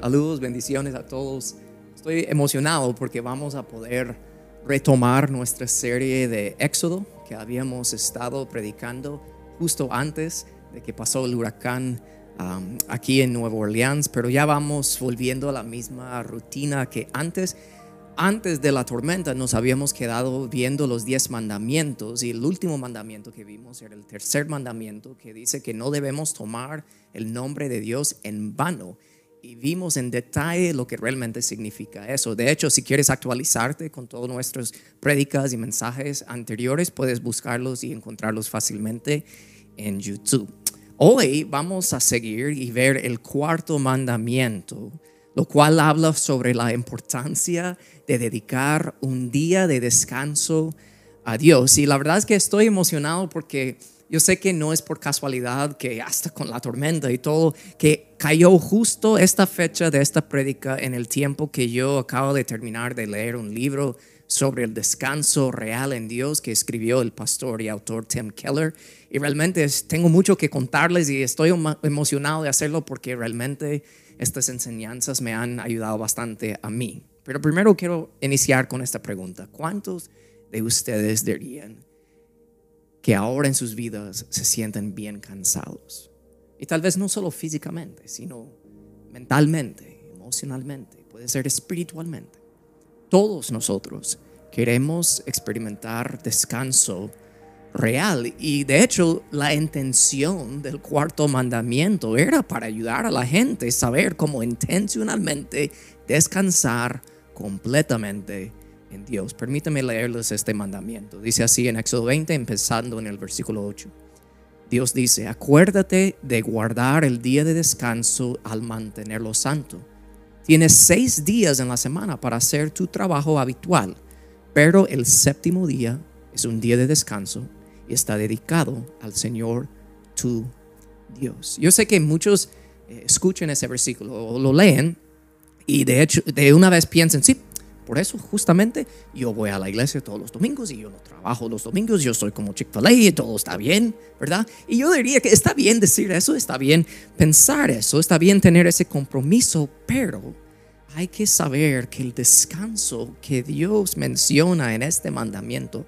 Saludos, bendiciones a todos. Estoy emocionado porque vamos a poder retomar nuestra serie de Éxodo que habíamos estado predicando justo antes de que pasó el huracán um, aquí en Nueva Orleans, pero ya vamos volviendo a la misma rutina que antes. Antes de la tormenta nos habíamos quedado viendo los diez mandamientos y el último mandamiento que vimos era el tercer mandamiento que dice que no debemos tomar el nombre de Dios en vano y vimos en detalle lo que realmente significa eso. De hecho, si quieres actualizarte con todos nuestros prédicas y mensajes anteriores, puedes buscarlos y encontrarlos fácilmente en YouTube. Hoy vamos a seguir y ver el cuarto mandamiento, lo cual habla sobre la importancia de dedicar un día de descanso a Dios. Y la verdad es que estoy emocionado porque yo sé que no es por casualidad que hasta con la tormenta y todo, que cayó justo esta fecha de esta prédica en el tiempo que yo acabo de terminar de leer un libro sobre el descanso real en Dios que escribió el pastor y autor Tim Keller. Y realmente tengo mucho que contarles y estoy emocionado de hacerlo porque realmente estas enseñanzas me han ayudado bastante a mí. Pero primero quiero iniciar con esta pregunta. ¿Cuántos de ustedes dirían que ahora en sus vidas se sienten bien cansados. Y tal vez no solo físicamente, sino mentalmente, emocionalmente, puede ser espiritualmente. Todos nosotros queremos experimentar descanso real y de hecho la intención del cuarto mandamiento era para ayudar a la gente a saber cómo intencionalmente descansar completamente en Dios. Permítame leerles este mandamiento. Dice así en Éxodo 20, empezando en el versículo 8. Dios dice, acuérdate de guardar el día de descanso al mantenerlo santo. Tienes seis días en la semana para hacer tu trabajo habitual, pero el séptimo día es un día de descanso y está dedicado al Señor tu Dios. Yo sé que muchos eh, escuchen ese versículo o lo leen y de hecho de una vez piensen, sí, por eso justamente yo voy a la iglesia todos los domingos y yo no trabajo los domingos, yo soy como Chick-fil-A y todo está bien, ¿verdad? Y yo diría que está bien decir eso, está bien pensar eso, está bien tener ese compromiso, pero hay que saber que el descanso que Dios menciona en este mandamiento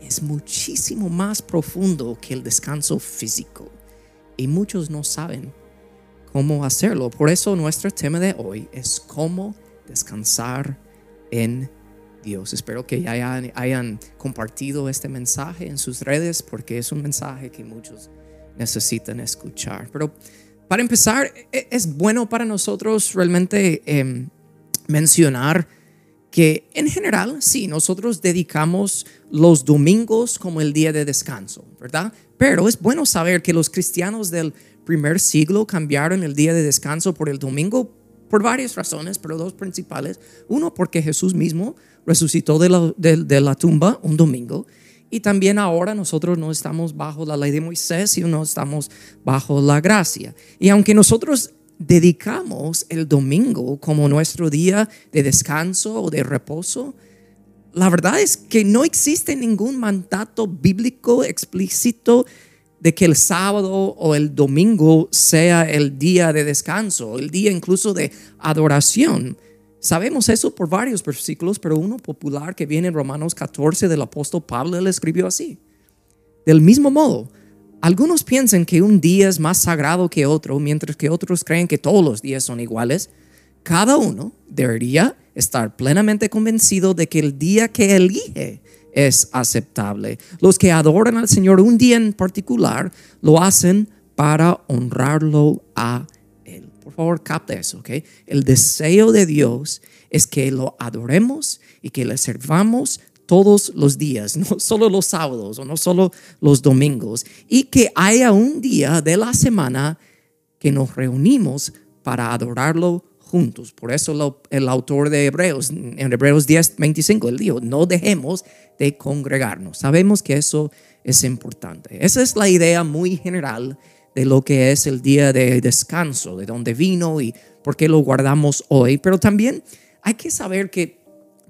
es muchísimo más profundo que el descanso físico. Y muchos no saben cómo hacerlo. Por eso nuestro tema de hoy es cómo descansar en Dios. Espero que ya hayan, compartido este mensaje en sus redes porque es un mensaje que muchos necesitan escuchar. Pero para empezar, e, es bueno para nosotros realmente em, mencionar que en general, sí, nosotros dedicamos los domingos como el día de descanso, ¿verdad? Pero es bueno saber que los cristianos del primer siglo cambiaron el día de descanso por el domingo por varias razones, pero dos principales. Uno, porque Jesús mismo resucitó de la, de, la tumba un domingo. Y también ahora nosotros no estamos bajo la ley de Moisés, y no estamos bajo la gracia. Y aunque nosotros dedicamos el domingo como nuestro día de descanso o de reposo, la verdad es que no existe ningún mandato bíblico explícito de que el sábado o el domingo sea el día de descanso, el día incluso de adoración. Sabemos eso por varios versículos, pero uno popular que viene en Romanos 14 del apóstol Pablo, él escribió así. Del mismo modo, algunos piensan que un día es más sagrado que otro, mientras que otros creen que todos los días son iguales. Cada uno debería estar plenamente convencido de que el día que elige es aceptable. Los que adoran al Señor un día en particular lo hacen para honrarlo a Él. Por favor, capte eso, ¿ok? El deseo de Dios es que lo adoremos y que le servamos todos los días, no solo los sábados o no solo los domingos, y que haya un día de la semana que nos reunimos para adorarlo juntos. Por eso el autor de Hebreos, en Hebreos 10, 25, él dijo, no dejemos de congregarnos. Sabemos que eso es importante. Esa es la idea muy general de lo que es el día de descanso, de dónde vino y por qué lo guardamos hoy. Pero también hay que saber que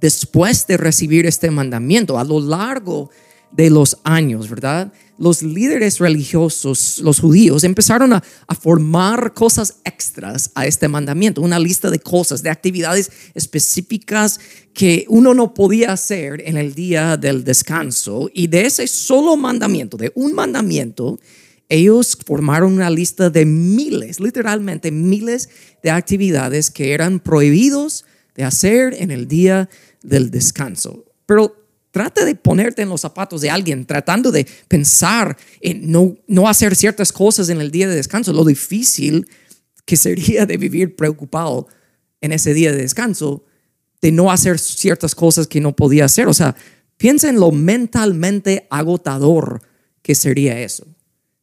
después de recibir este mandamiento, a lo largo de los años, ¿verdad? Los líderes religiosos, los judíos, empezaron a, formar cosas extras a este mandamiento, una lista de cosas, de actividades específicas que uno no podía hacer en el día del descanso. Y de ese solo mandamiento, de un mandamiento, ellos formaron una lista de miles, literalmente miles de actividades que eran prohibidos de hacer en el día del descanso. Pero Trata de ponerte en los zapatos de alguien, tratando de pensar en no, no hacer ciertas cosas en el día de descanso, lo difícil que sería de vivir preocupado en ese día de descanso, de no hacer ciertas cosas que no podía hacer. O sea, piensa en lo mentalmente agotador que sería eso.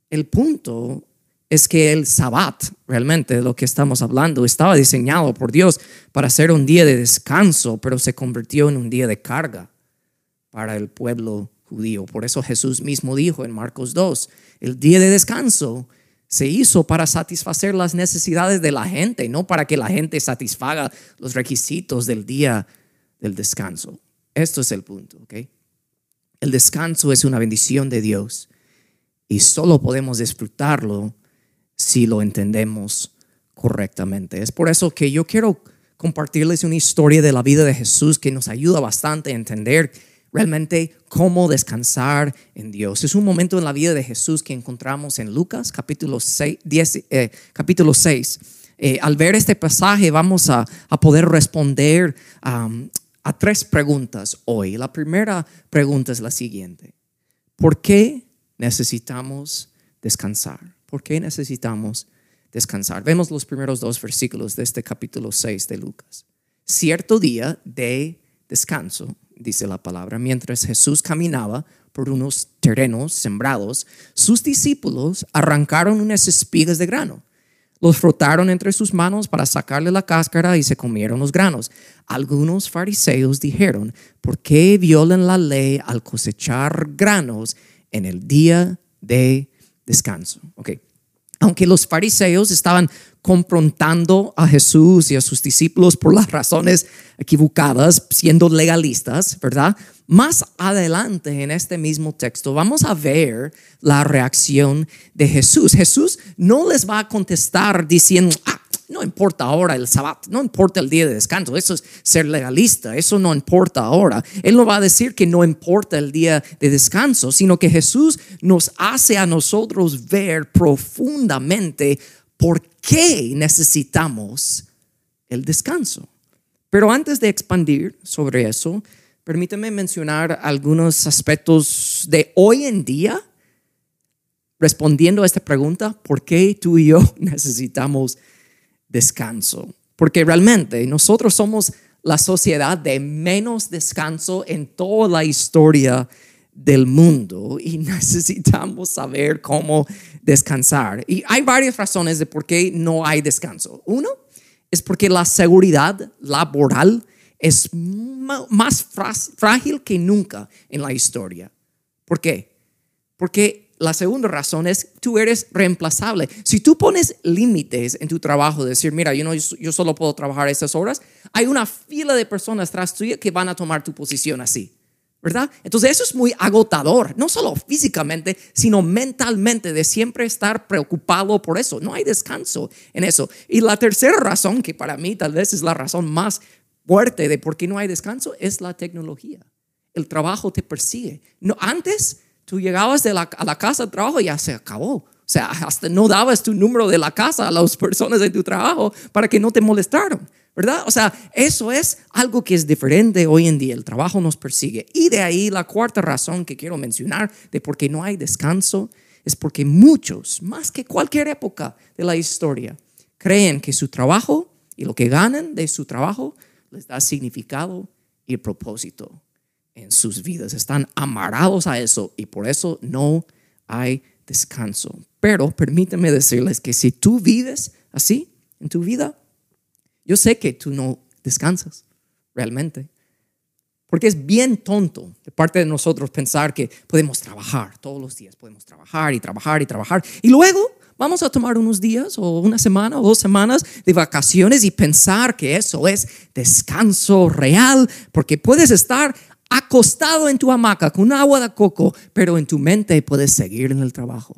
El punto es que el sabbat, realmente de lo que estamos hablando, estaba diseñado por Dios para ser un día de descanso, pero se convirtió en un día de carga para el pueblo judío. Por eso Jesús mismo dijo en Marcos 2, el día de descanso se hizo para satisfacer las necesidades de la gente, no para que la gente satisfaga los requisitos del día del descanso. Esto es el punto, ¿ok? El descanso es una bendición de Dios y solo podemos disfrutarlo si lo entendemos correctamente. Es por eso que yo quiero compartirles una historia de la vida de Jesús que nos ayuda bastante a entender realmente cómo descansar en Dios. Es un momento en la vida de Jesús que encontramos en Lucas capítulo 6. Eh, capítulo 6. Eh, al ver este pasaje vamos a, poder responder a tres preguntas hoy. La primera pregunta es la siguiente. ¿Por qué necesitamos descansar? ¿Por qué necesitamos descansar? Vemos los primeros dos versículos de este capítulo 6 de Lucas. Cierto día de descanso dice la palabra, mientras Jesús caminaba por unos terrenos sembrados, sus discípulos arrancaron unas espigas de grano. Los frotaron entre sus manos para sacarle la cáscara y se comieron los granos. Algunos fariseos dijeron, ¿por qué violan la ley al cosechar granos en el día de descanso? Okay. Aunque los fariseos estaban confrontando a Jesús y a sus discípulos por las razones equivocadas, siendo legalistas, ¿verdad? Más adelante en este mismo texto vamos a ver la reacción de Jesús. Jesús no les va a contestar diciendo, ah, no importa ahora el sabbat, no importa el día de descanso, eso es ser legalista, eso no importa ahora. Él no va a decir que no importa el día de descanso, sino que Jesús nos hace a nosotros ver profundamente por qué necesitamos el descanso. Pero antes de expandir sobre eso, permítame mencionar algunos aspectos de hoy en día respondiendo a esta pregunta, ¿por qué tú y yo necesitamos descanso? Porque realmente nosotros somos la sociedad de menos descanso en toda la historia del mundo y necesitamos saber cómo descansar. Y hay varias razones de por qué no hay descanso. Uno es porque la seguridad laboral es más frágil que nunca en la historia. ¿Por qué? Porque la segunda razón es tú eres reemplazable. Si tú pones límites en tu trabajo, decir, mira, yo, no, yo solo puedo trabajar estas horas, hay una fila de personas tras tuya que van a tomar tu posición así. ¿Verdad? Entonces eso es muy agotador, no solo físicamente, sino mentalmente, de siempre estar preocupado por eso. No hay descanso en eso. Y la tercera razón, que para mí tal vez es la razón más fuerte de por qué no hay descanso, es la tecnología. El trabajo te persigue. No, antes tú llegabas a la casa de trabajo y ya se acabó. O sea, hasta no dabas tu número de la casa a las personas de tu trabajo para que no te molestaran. ¿Verdad? O sea, eso es algo que es diferente hoy en día. El trabajo nos persigue. Y de ahí la cuarta razón que quiero mencionar de por qué no hay descanso es porque muchos, más que cualquier época de la historia, creen que su trabajo y lo que ganan de su trabajo les da significado y propósito en sus vidas. Están amarrados a eso y por eso no hay descanso. Pero permíteme decirles que si tú vives así en tu vida, yo sé que tú no descansas realmente. Porque es bien tonto de parte de nosotros pensar que podemos trabajar todos los días, podemos trabajar y trabajar y trabajar. Y luego vamos a tomar unos días o una semana o dos semanas de vacaciones y pensar que eso es descanso real, porque puedes estar acostado en tu hamaca con agua de coco, pero en tu mente puedes seguir en el trabajo.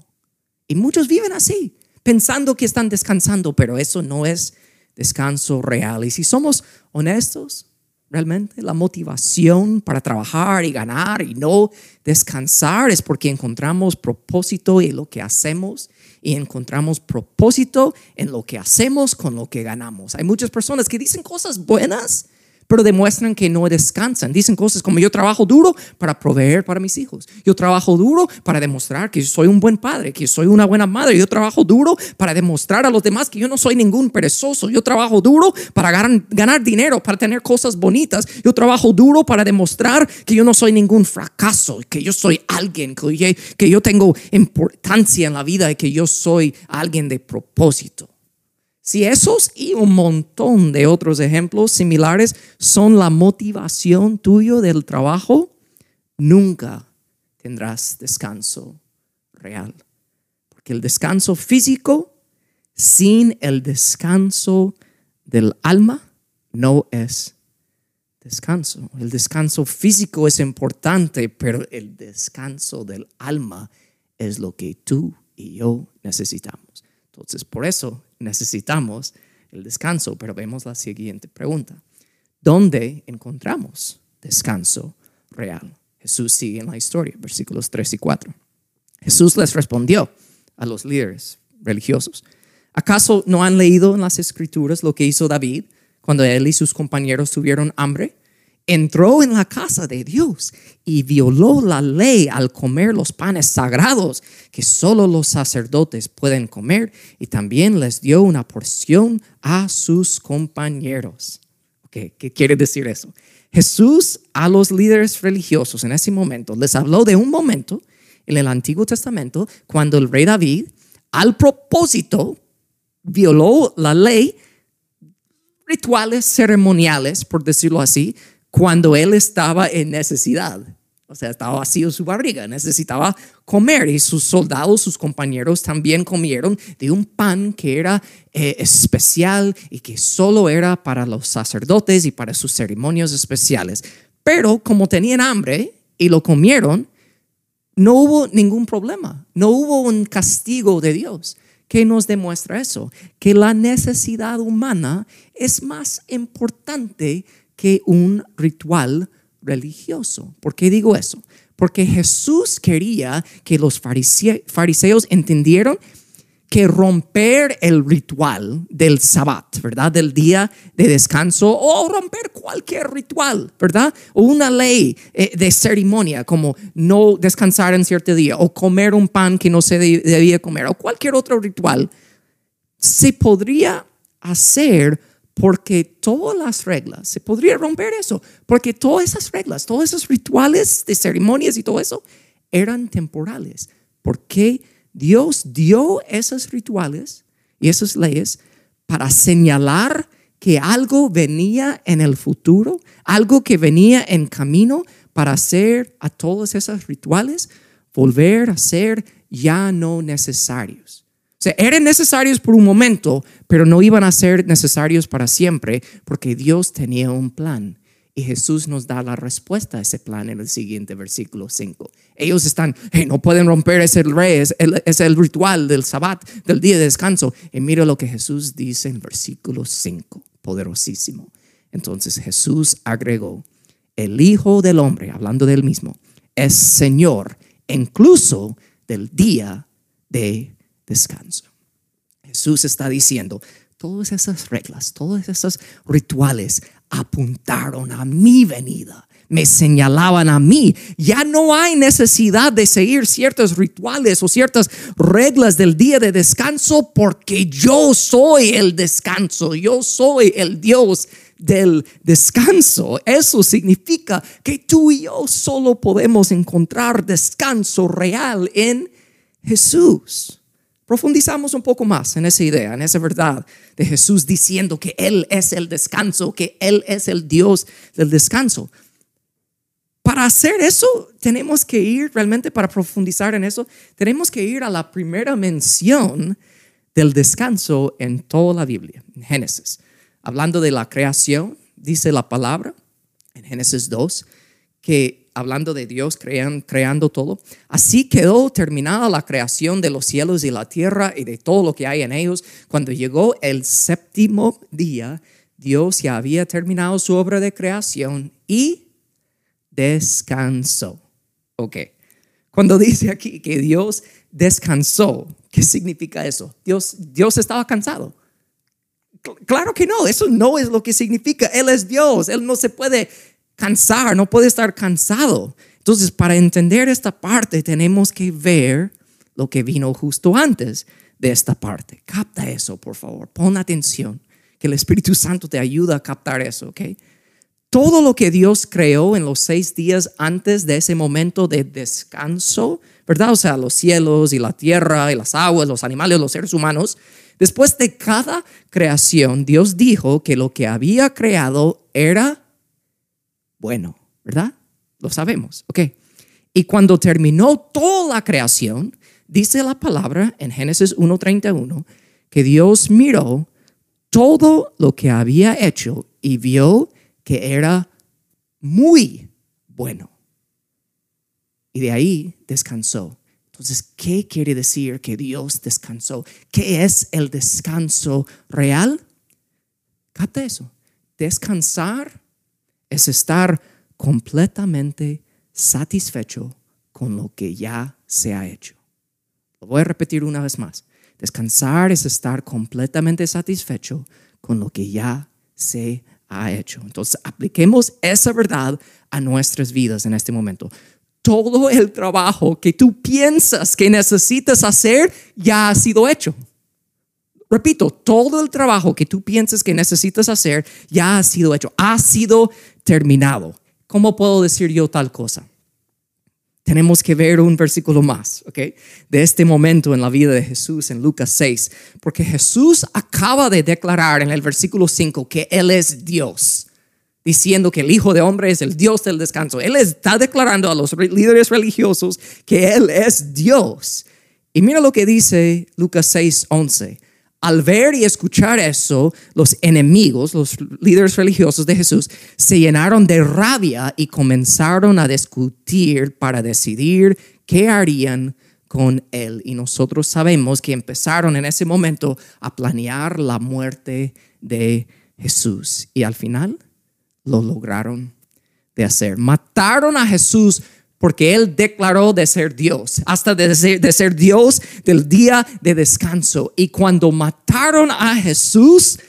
Y muchos viven así, pensando que están descansando, pero eso no es descanso real. Y si somos honestos, realmente la motivación para trabajar y ganar y no descansar es porque encontramos propósito en lo que hacemos y encontramos propósito en lo que hacemos con lo que ganamos. Hay muchas personas que dicen cosas buenas, pero demuestran que no descansan. Dicen cosas como yo trabajo duro para proveer para mis hijos. Yo trabajo duro para demostrar que soy un buen padre, que soy una buena madre. Yo trabajo duro para demostrar a los demás que yo no soy ningún perezoso. Yo trabajo duro para ganar, dinero, para tener cosas bonitas. Yo trabajo duro para demostrar que yo no soy ningún fracaso, que yo soy alguien, que yo tengo importancia en la vida y que yo soy alguien de propósito. Si esos y un montón de otros ejemplos similares son la motivación tuyo del trabajo, nunca tendrás descanso real. Porque el descanso físico sin el descanso del alma no es descanso. El descanso físico es importante, pero el descanso del alma es lo que tú y yo necesitamos. Entonces, por eso necesitamos el descanso, pero vemos la siguiente pregunta. ¿Dónde encontramos descanso real? Jesús sigue en la historia, versículos 3 y 4. Jesús les respondió a los líderes religiosos, ¿acaso no han leído en las escrituras lo que hizo David cuando él y sus compañeros tuvieron hambre? Entró en la casa de Dios y violó la ley al comer los panes sagrados que solo los sacerdotes pueden comer y también les dio una porción a sus compañeros. ¿Qué quiere decir eso? Jesús a los líderes religiosos en ese momento les habló de un momento en el Antiguo Testamento cuando el rey David al propósito violó la ley rituales ceremoniales, por decirlo así, cuando él estaba en necesidad. O sea, estaba vacío su barriga, necesitaba comer y sus soldados, sus compañeros también comieron de un pan que era eh, especial y que solo era para los sacerdotes y para sus ceremonias especiales. Pero como tenían hambre y lo comieron, no hubo ningún problema, no hubo un castigo de Dios. ¿Qué nos demuestra eso? Que la necesidad humana es más importante que un ritual religioso. ¿Por qué digo eso? Porque Jesús quería que los fariseos entendieran que romper el ritual del sabbat, ¿verdad? Del día de descanso o romper cualquier ritual, ¿verdad? O una ley eh, de ceremonia como no descansar en cierto día o comer un pan que no se debía comer o cualquier otro ritual, se podría hacer porque todas las reglas, se podría romper eso, porque todas esas reglas, todos esos rituales de ceremonias y todo eso eran temporales, porque Dios dio esos rituales y esas leyes para señalar que algo venía en el futuro, algo que venía en camino para hacer a todos esos rituales volver a ser ya no necesarios. Sea, eran necesarios por un momento, pero no iban a ser necesarios para siempre, porque Dios tenía un plan. Y Jesús nos da la respuesta a ese plan en el siguiente versículo 5. Ellos están, no pueden romper ese es el, es el ritual del sabbat, del día de descanso. Y mira lo que Jesús dice en versículo 5, poderosísimo. Entonces Jesús agregó, el Hijo del Hombre, hablando del mismo, es Señor incluso del día de descanso. Jesús está diciendo, todas esas reglas, todos esos rituales apuntaron a mi venida, me señalaban a mí. Ya no hay necesidad de seguir ciertos rituales o ciertas reglas del día de descanso porque yo soy el descanso, yo soy el Dios del descanso. Eso significa que tú y yo solo podemos encontrar descanso real en Jesús profundizamos un poco más en esa idea, en esa verdad de Jesús diciendo que Él es el descanso, que Él es el Dios del descanso. Para hacer eso, tenemos que ir realmente, para profundizar en eso, tenemos que ir a la primera mención del descanso en toda la Biblia, en Génesis. Hablando de la creación, dice la palabra en Génesis 2, que hablando de Dios crean, creando todo, así quedó terminada la creación de los cielos y la tierra y de todo lo que hay en ellos. Cuando llegó el séptimo día, Dios ya había terminado su obra de creación y descansó. Ok. Cuando dice aquí que Dios descansó, ¿qué significa eso? Dios, Dios estaba cansado. Claro que no, eso no es lo que significa. Él es Dios, Él no se puede cansar, no puede estar cansado. Entonces, para entender esta parte, tenemos que ver lo que vino justo antes de esta parte. Capta eso, por favor, pon atención, que el Espíritu Santo te ayuda a captar eso, ¿ok? Todo lo que Dios creó en los seis días antes de ese momento de descanso, ¿verdad? O sea, los cielos y la tierra y las aguas, los animales, los seres humanos. Después de cada creación, Dios dijo que lo que había creado era bueno, ¿verdad? Lo sabemos, ¿ok? Y cuando terminó toda la creación, dice la palabra en Génesis 1.31 que Dios miró todo lo que había hecho y vio que era muy bueno. Y de ahí descansó. Entonces, ¿qué quiere decir que Dios descansó? ¿Qué es el descanso real? Capta eso. Descansar es estar completamente satisfecho con lo que ya se ha hecho. Lo voy a repetir una vez más. Descansar es estar completamente satisfecho con lo que ya se ha hecho. Entonces, apliquemos esa verdad a nuestras vidas en este momento. Todo el trabajo que tú piensas que necesitas hacer ya ha sido hecho. Repito, todo el trabajo que tú piensas que necesitas hacer ya ha sido hecho, ha sido terminado. ¿Cómo puedo decir yo tal cosa? Tenemos que ver un versículo más, ¿ok? De este momento en la vida de Jesús en Lucas 6, porque Jesús acaba de declarar en el versículo 5 que Él es Dios, diciendo que el Hijo de Hombre es el Dios del descanso. Él está declarando a los líderes religiosos que Él es Dios. Y mira lo que dice Lucas 6, 11 al ver y escuchar eso, los enemigos, los líderes religiosos de Jesús, se llenaron de rabia y comenzaron a discutir para decidir qué harían con él. Y nosotros sabemos que empezaron en ese momento a planear la muerte de Jesús. Y al final lo lograron de hacer. Mataron a Jesús porque Él declaró de ser Dios, hasta de ser, Dios del día de descanso. Y cuando mataron a Jesús,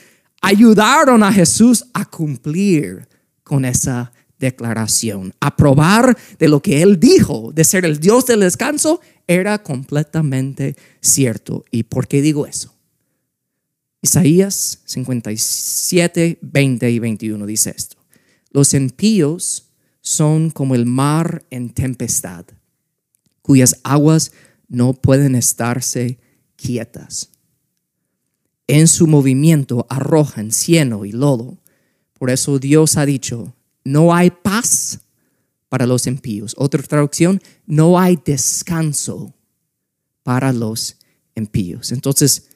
ayudaron a Jesús a cumplir con esa declaración. A probar de lo que Él dijo, de ser el Dios del descanso, era completamente cierto. ¿Y por qué digo eso? Isaías 57, 20 y 21 dice esto. Los impíos son como el mar en tempestad, cuyas aguas no pueden estarse quietas. En su movimiento arrojan cieno y lodo. Por eso Dios ha dicho, no hay paz para los impíos. Otra traducción, no hay descanso para los impíos. Entonces,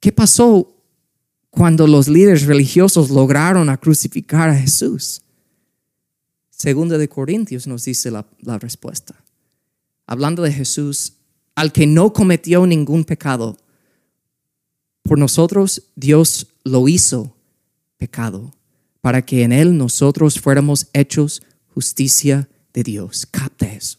¿qué pasó cuando los líderes religiosos lograron a crucificar a Jesús? Segunda de Corintios nos dice la, respuesta. Hablando de Jesús, al que no cometió ningún pecado, por nosotros Dios lo hizo pecado, para que en él nosotros fuéramos hechos justicia de Dios. Capta eso.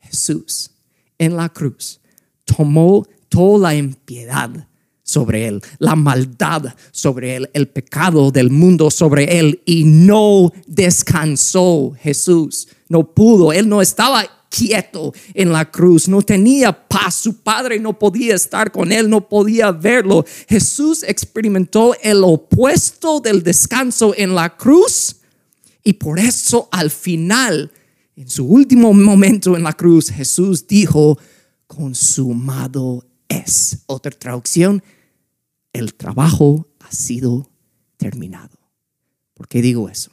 Jesús en la cruz tomó toda la impiedad sobre él, la maldad sobre él, el pecado del mundo sobre él y no descansó Jesús. No pudo, él no estaba quieto en la cruz, no tenía paz, su padre no podía estar con él, no podía verlo. Jesús experimentó el opuesto del descanso en la cruz y por eso al final, en su último momento en la cruz, Jesús dijo, consumado es. Otra traducción, el trabajo ha sido terminado. ¿Por qué digo eso?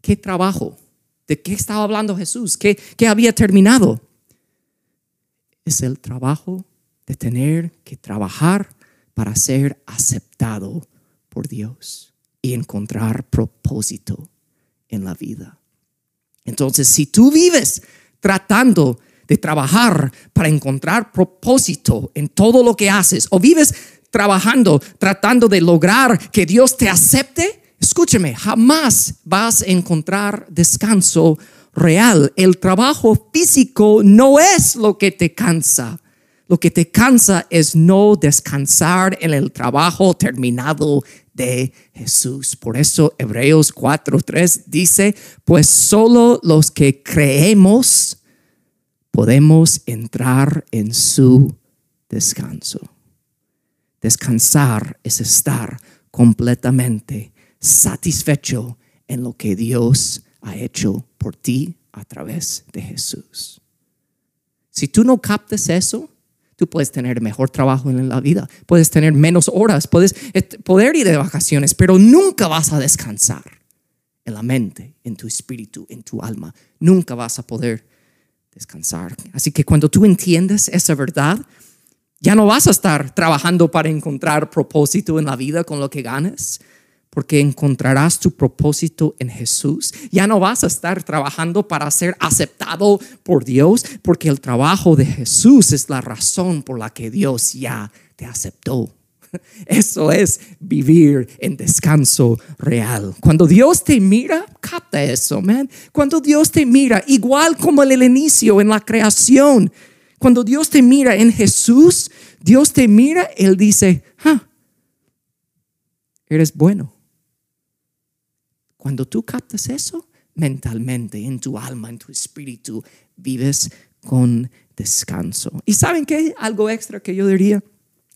¿Qué trabajo? ¿De qué estaba hablando Jesús? ¿Qué, qué había terminado? Es el trabajo de tener que trabajar para ser aceptado por Dios y encontrar propósito en la vida. Entonces, si tú vives tratando de trabajar para encontrar propósito en todo lo que haces o vives trabajando tratando de lograr que Dios te acepte, escúcheme, jamás vas a encontrar descanso real. El trabajo físico no es lo que te cansa. Lo que te cansa es no descansar en el trabajo terminado de Jesús. Por eso Hebreos 4:3 dice, pues solo los que creemos podemos entrar en su descanso. Descansar es estar completamente satisfecho en lo que Dios ha hecho por ti a través de Jesús. Si tú no captes eso, tú puedes tener mejor trabajo en la vida, puedes tener menos horas, puedes poder ir de vacaciones, pero nunca vas a descansar en la mente, en tu espíritu, en tu alma. Nunca vas a poder descansar. Así que cuando tú entiendes esa verdad, ya no vas a estar trabajando para encontrar propósito en la vida con lo que ganes, porque encontrarás tu propósito en Jesús. Ya no vas a estar trabajando para ser aceptado por Dios, porque el trabajo de Jesús es la razón por la que Dios ya te aceptó. Eso es vivir en descanso real. Cuando Dios te mira, capta eso, man. Cuando Dios te mira, igual como en el inicio, en la creación, cuando Dios te mira en Jesús, Dios te mira, Él dice, ah, eres bueno. Cuando tú captas eso mentalmente, en tu alma, en tu espíritu, vives con descanso. ¿Y saben qué? Algo extra que yo diría.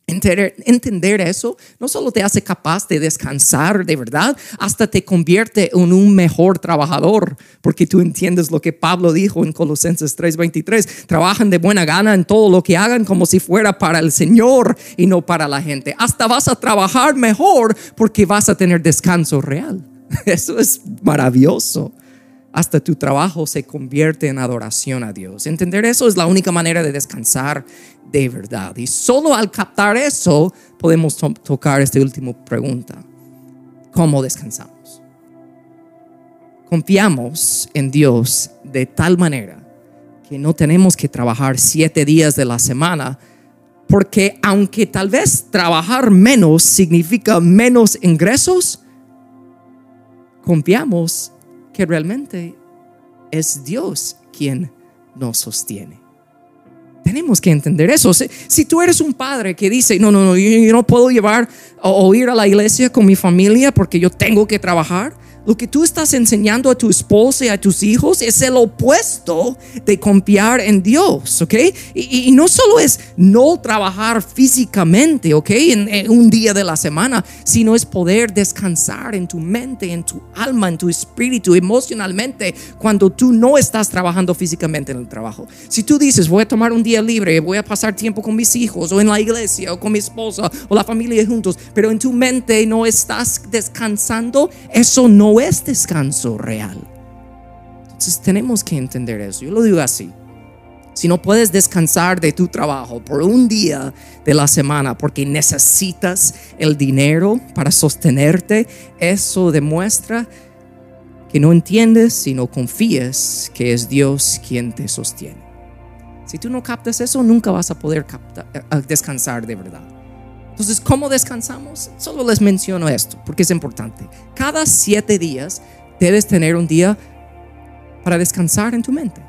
Entender, eso no solo te hace capaz de descansar de verdad, hasta te convierte en un mejor trabajador, porque tú entiendes lo que Pablo dijo en Colosenses 3:23, trabajan de buena gana en todo lo que hagan como si fuera para el Señor y no para la gente. Hasta vas a trabajar mejor porque vas a tener descanso real. Eso es maravilloso hasta tu trabajo se convierte en adoración a Dios. Entender eso es la única manera de descansar de verdad. Y solo al captar eso podemos tocar esta última pregunta. ¿Cómo descansamos? Confiamos en Dios de tal manera que no tenemos que trabajar siete días de la semana, porque aunque tal vez trabajar menos significa menos ingresos, confiamos que realmente es Dios quien nos sostiene. Tenemos que entender eso. Si, tú eres un padre que dice, no, no, no, yo, no puedo llevar o ir a la iglesia con mi familia porque yo tengo que trabajar, lo que tú estás enseñando a tu esposa y a tus hijos es el opuesto de confiar en Dios, ¿ok? Y, no solo es no trabajar físicamente, ¿ok? En, un día de la semana, sino es poder descansar en tu mente, en tu alma, en tu espíritu, emocionalmente, cuando tú no estás trabajando físicamente en el trabajo. Si tú dices, voy a tomar un día libre, voy a pasar tiempo con mis hijos, o en la iglesia, o con mi esposa, o la familia juntos, pero en tu mente no estás descansando, eso no es descanso real. Entonces tenemos que entender eso. Yo lo digo así. Si no puedes descansar de tu trabajo por un día de la semana porque necesitas el dinero para sostenerte, eso demuestra que no entiendes y no confías que es Dios quien te sostiene. Si tú no captas eso, nunca vas a poder eh, descansar de verdad. Entonces, ¿cómo descansamos? Solo les menciono esto porque es importante. Cada siete días debes tener un día para descansar en tu mente.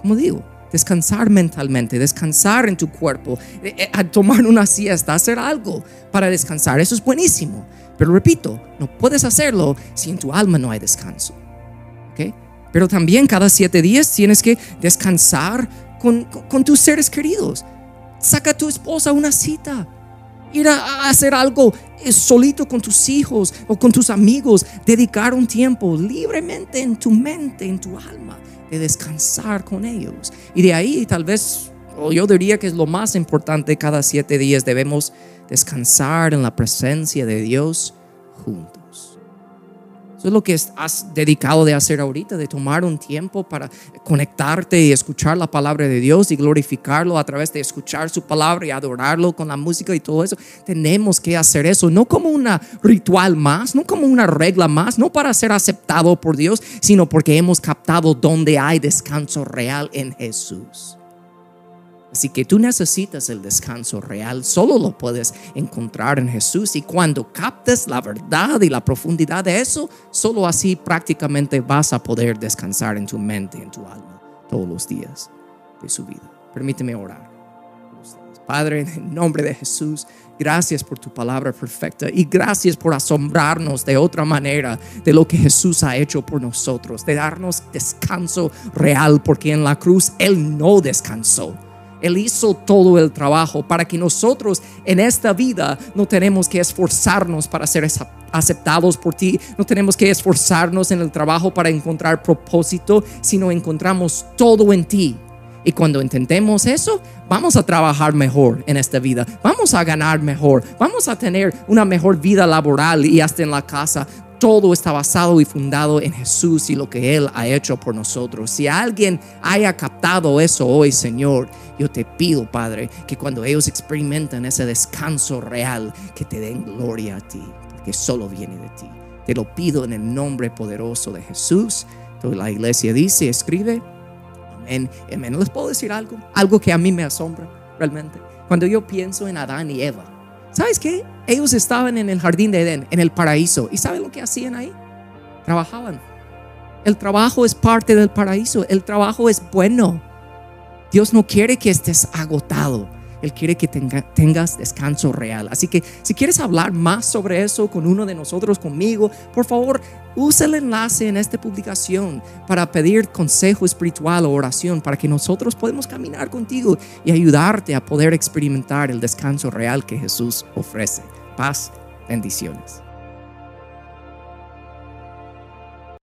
Como digo, descansar mentalmente, descansar en tu cuerpo, eh, eh, a tomar una siesta, hacer algo para descansar. Eso es buenísimo. Pero repito, no puedes hacerlo si en tu alma no hay descanso. ¿Okay? Pero también cada siete días tienes que descansar con, con tus seres queridos. Saca a tu esposa una cita ir a, hacer algo eh, solito con tus hijos o con tus amigos, dedicar un tiempo libremente en tu mente, en tu alma, de descansar con ellos. Y de ahí tal vez, yo diría que es lo más importante, cada siete días debemos descansar en la presencia de Dios juntos. Eso es lo que has dedicado de hacer ahorita, de tomar un tiempo para conectarte y escuchar la palabra de Dios y glorificarlo a través de escuchar su palabra y adorarlo con la música y todo eso. Tenemos que hacer eso, no como un ritual más, no como una regla más, no para ser aceptado por Dios, sino porque hemos captado donde hay descanso real en Jesús. Así que tú necesitas el descanso real, solo lo puedes encontrar en Jesús y cuando captes la verdad y la profundidad de eso, solo así prácticamente vas a poder descansar en tu mente, en tu alma, todos los días de su vida. Permíteme orar. Padre, en el nombre de Jesús, gracias por tu palabra perfecta y gracias por asombrarnos de otra manera de lo que Jesús ha hecho por nosotros, de darnos descanso real, porque en la cruz Él no descansó él hizo todo el trabajo para que nosotros en esta vida no tenemos que esforzarnos para ser aceptados por ti, no tenemos que esforzarnos en el trabajo para encontrar propósito, sino encontramos todo en ti. Y cuando intentemos eso, vamos a trabajar mejor en esta vida, vamos a ganar mejor, vamos a tener una mejor vida laboral y hasta en la casa, todo está basado y fundado en Jesús y lo que Él ha hecho por nosotros. Si alguien haya captado eso hoy, Señor, yo te pido, Padre, que cuando ellos experimentan ese descanso real, que te den gloria a ti, porque solo viene de ti. Te lo pido en el nombre poderoso de Jesús. Toda la iglesia dice, escribe, amén, amén. ¿Les puedo decir algo? Algo que a mí me asombra realmente. Cuando yo pienso en Adán y Eva, ¿Sabes qué? Ellos estaban en el jardín de Edén, en el paraíso. ¿Y saben lo que hacían ahí? Trabajaban. El trabajo es parte del paraíso. El trabajo es bueno. Dios no quiere que estés agotado. Él quiere que tengas descanso real. Así que si quieres hablar más sobre eso con uno de nosotros, conmigo, por favor, usa el enlace en esta publicación para pedir consejo espiritual o oración para que nosotros podamos caminar contigo y ayudarte a poder experimentar el descanso real que Jesús ofrece. Paz, bendiciones.